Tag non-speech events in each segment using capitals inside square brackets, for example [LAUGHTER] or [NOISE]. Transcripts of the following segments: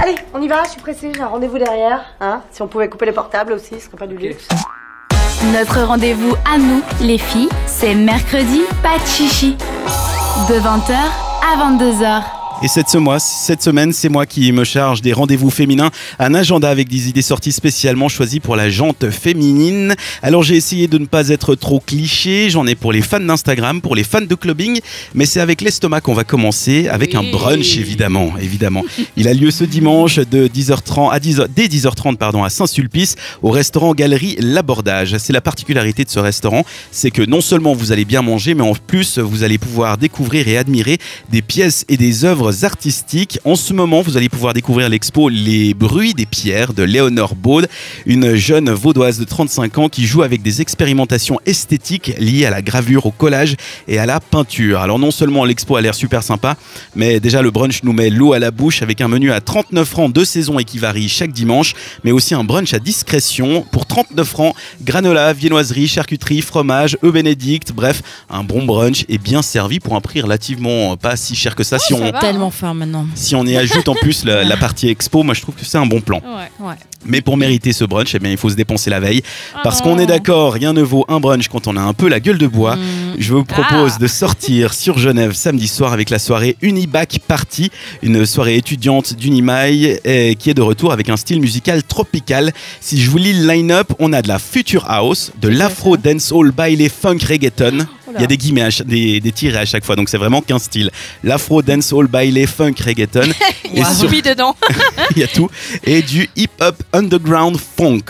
Allez, on y va, je suis pressée, j'ai un rendez-vous derrière. Hein si on pouvait couper les portables aussi, ce serait pas du luxe. Notre rendez-vous à nous, les filles, c'est mercredi, pas de chichi. De 20h à 22h. Et cette, semaine, c'est moi qui me charge des rendez-vous féminins. Un agenda avec des idées sorties spécialement choisies pour la jante féminine. Alors j'ai essayé de ne pas être trop cliché. J'en ai pour les fans d'Instagram, pour les fans de clubbing. Mais c'est avec l'estomac qu'on va commencer, avec un brunch évidemment. évidemment. Il a lieu ce dimanche de 10h30 à 10 dès 10h30 pardon, à Saint-Sulpice au restaurant Galerie L'Abordage. C'est la particularité de ce restaurant, c'est que non seulement vous allez bien manger, mais en plus vous allez pouvoir découvrir et admirer des pièces et des œuvres artistiques. En ce moment, vous allez pouvoir découvrir l'expo Les bruits des pierres de Léonore Baud, une jeune vaudoise de 35 ans qui joue avec des expérimentations esthétiques liées à la gravure, au collage et à la peinture. Alors non seulement l'expo a l'air super sympa, mais déjà le brunch nous met l'eau à la bouche avec un menu à 39 francs de saison et qui varie chaque dimanche, mais aussi un brunch à discrétion pour 39 francs, granola, viennoiserie, charcuterie, fromage, œufs bénédicte, bref, un bon brunch est bien servi pour un prix relativement pas si cher que ça si on Tellement fin maintenant. si on y ajoute en plus la, la partie expo, moi je trouve que c'est un bon plan. Ouais. Ouais. Mais pour mériter ce brunch, eh bien, il faut se dépenser la veille. Parce Oh qu'on est d'accord, rien ne vaut un brunch quand on a un peu la gueule de bois. Je vous propose Ah. de sortir [LAUGHS] sur Genève samedi soir avec la soirée Unibac Party, une soirée étudiante d'Unimail eh, qui est de retour avec un style musical tropical. Si je vous lis le line-up, on a de la future house, de l'afro dancehall baile funk reggaeton. Il y a des guillemets, des, des tirés à chaque fois, donc c'est vraiment qu'un style. L'afro dancehall baile funk reggaeton. [LAUGHS] et Wow. sur- Mis dedans. [LAUGHS] il y a tout. Et du hip-hop underground funk.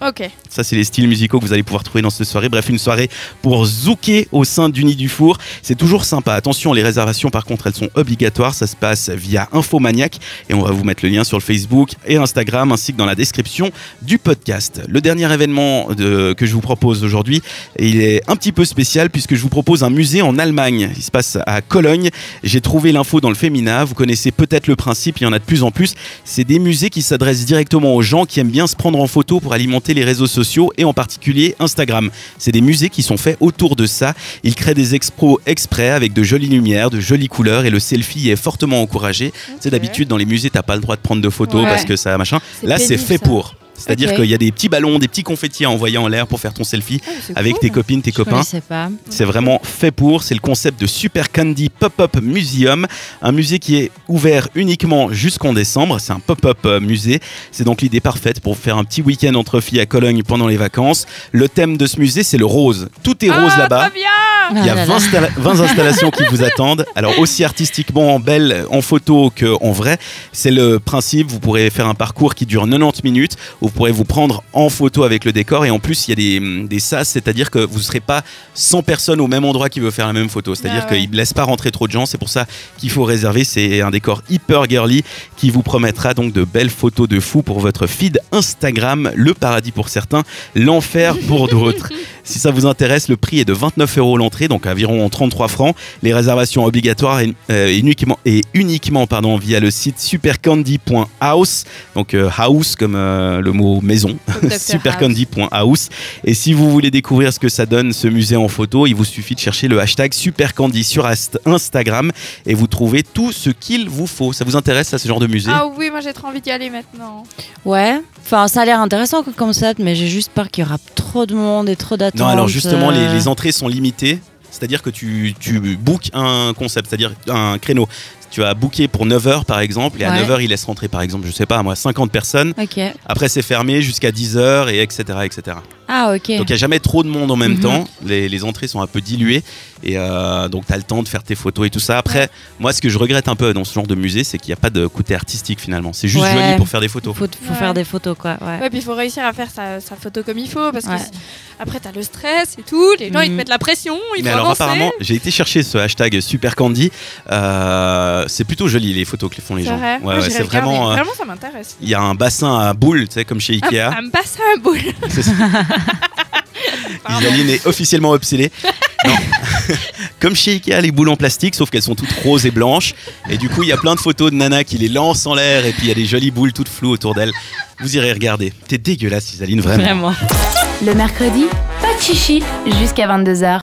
Ok. Ça, c'est les styles musicaux que vous allez pouvoir trouver dans cette soirée. Bref, une soirée pour zouker au sein du Nid du Four. C'est toujours sympa. Attention, les réservations, par contre, elles sont obligatoires. Ça se passe via Infomaniac. Et on va vous mettre le lien sur le Facebook et Instagram, ainsi que dans la description du podcast. Le dernier événement que je vous propose aujourd'hui, il est un petit peu spécial puisque je vous propose un musée en Allemagne. Il se passe à Cologne. J'ai trouvé l'info dans le Femina. Vous connaissez peut-être le principe, il y en a de plus en plus. C'est des musées qui s'adressent directement aux gens qui aiment bien se prendre en photo pour alimenter les réseaux sociaux et en particulier Instagram. C'est des musées qui sont faits autour de ça. Ils créent des expos exprès avec de jolies lumières, de jolies couleurs et le selfie est fortement encouragé. C'est d'habitude dans les musées, t'as pas le droit de prendre de photos Ouais. parce que ça machin. Là, c'est fait ça. pour. C'est-à-dire qu'il y a des petits ballons, des petits confettis à envoyer en l'air pour faire ton selfie avec tes copines, tes Je copains. C'est vraiment fait pour. C'est le concept de Super Candy Pop-Up Museum, un musée qui est ouvert uniquement jusqu'en décembre. C'est un pop-up euh, musée. C'est donc l'idée parfaite pour faire un petit week-end entre filles à Cologne pendant les vacances. Le thème de ce musée, c'est le rose. Tout est rose Ah, là-bas. Il y a Ah là 20, là. installa- 20 installations qui vous attendent. Alors aussi artistiquement belles en photo qu'en vrai. C'est le principe. Vous pourrez faire un parcours qui dure 90 minutes. Vous pourrez vous prendre en photo avec le décor. Et en plus, il y a des, des sas, c'est-à-dire que vous ne serez pas 100 personnes au même endroit qui veut faire la même photo. C'est-à-dire Ah ouais. qu'ils ne laissent pas rentrer trop de gens. C'est pour ça qu'il faut réserver. C'est un décor hyper girly qui vous promettra donc de belles photos de fou pour votre feed Instagram. Le paradis pour certains, l'enfer pour d'autres. [LAUGHS] Si ça vous intéresse, le prix est de 29 euros l'entrée, donc environ 33 francs. Les réservations obligatoires et, euh, uniquement, et uniquement pardon, via le site supercandy.house, donc euh, house comme euh, le mot maison, [LAUGHS] supercandy.house. Et si vous voulez découvrir ce que ça donne ce musée en photo, il vous suffit de chercher le hashtag supercandy sur Instagram et vous trouvez tout ce qu'il vous faut. Ça vous intéresse à ce genre de musée? Ah oui, moi j'ai trop envie d'y aller maintenant. Ouais. Enfin, ça a l'air intéressant comme concept, mais j'ai juste peur qu'il y aura trop de monde et trop d'attentes. Non, alors justement, les, euh. les entrées sont limitées. C'est-à-dire que tu, tu bookes un concept, c'est-à-dire un créneau. Tu as booké pour 9h par exemple, et à Ouais. 9h, il laisse rentrer par exemple, je sais pas, moi, 50 personnes. Après, c'est fermé jusqu'à 10h, et etc. etc. Ah, ok. Donc, il n'y a jamais trop de monde en même Mhm. temps. Les, les entrées sont un peu diluées. Et euh, donc, tu as le temps de faire tes photos et tout ça. Après, moi, ce que je regrette un peu dans ce genre de musée, c'est qu'il n'y a pas de côté artistique finalement. C'est juste Ouais. joli pour faire des photos. Faut, faut Ouais. faire des photos, quoi. Ouais. Ouais, puis il faut réussir à faire sa, sa photo comme il faut parce que après t'as le stress et tout, les gens ils te Mhm. mettent la pression, Mais alors avancer. apparemment, j'ai été chercher ce hashtag Super Candy. Euh, c'est plutôt joli les photos que les font les C'est gens. vrai. Ouais, ouais, c'est vraiment. euh, Vraiment, ça m'intéresse. Il y a un bassin à boules, tu sais, comme chez Ikea. Un, [LAUGHS] un bassin à boule. [LAUGHS] C'est ça. [LAUGHS] Pardon. Isaline est officiellement obsédée. Comme chez Ikea, les boules en plastique, sauf qu'elles sont toutes roses et blanches. Et du coup, il y a plein de photos de Nana qui les lancent en l'air. Et puis, il y a des jolies boules toutes floues autour d'elle. Vous irez regarder. T'es dégueulasse, Isaline, vraiment. Vraiment. Le mercredi, pas de chichi jusqu'à 22h.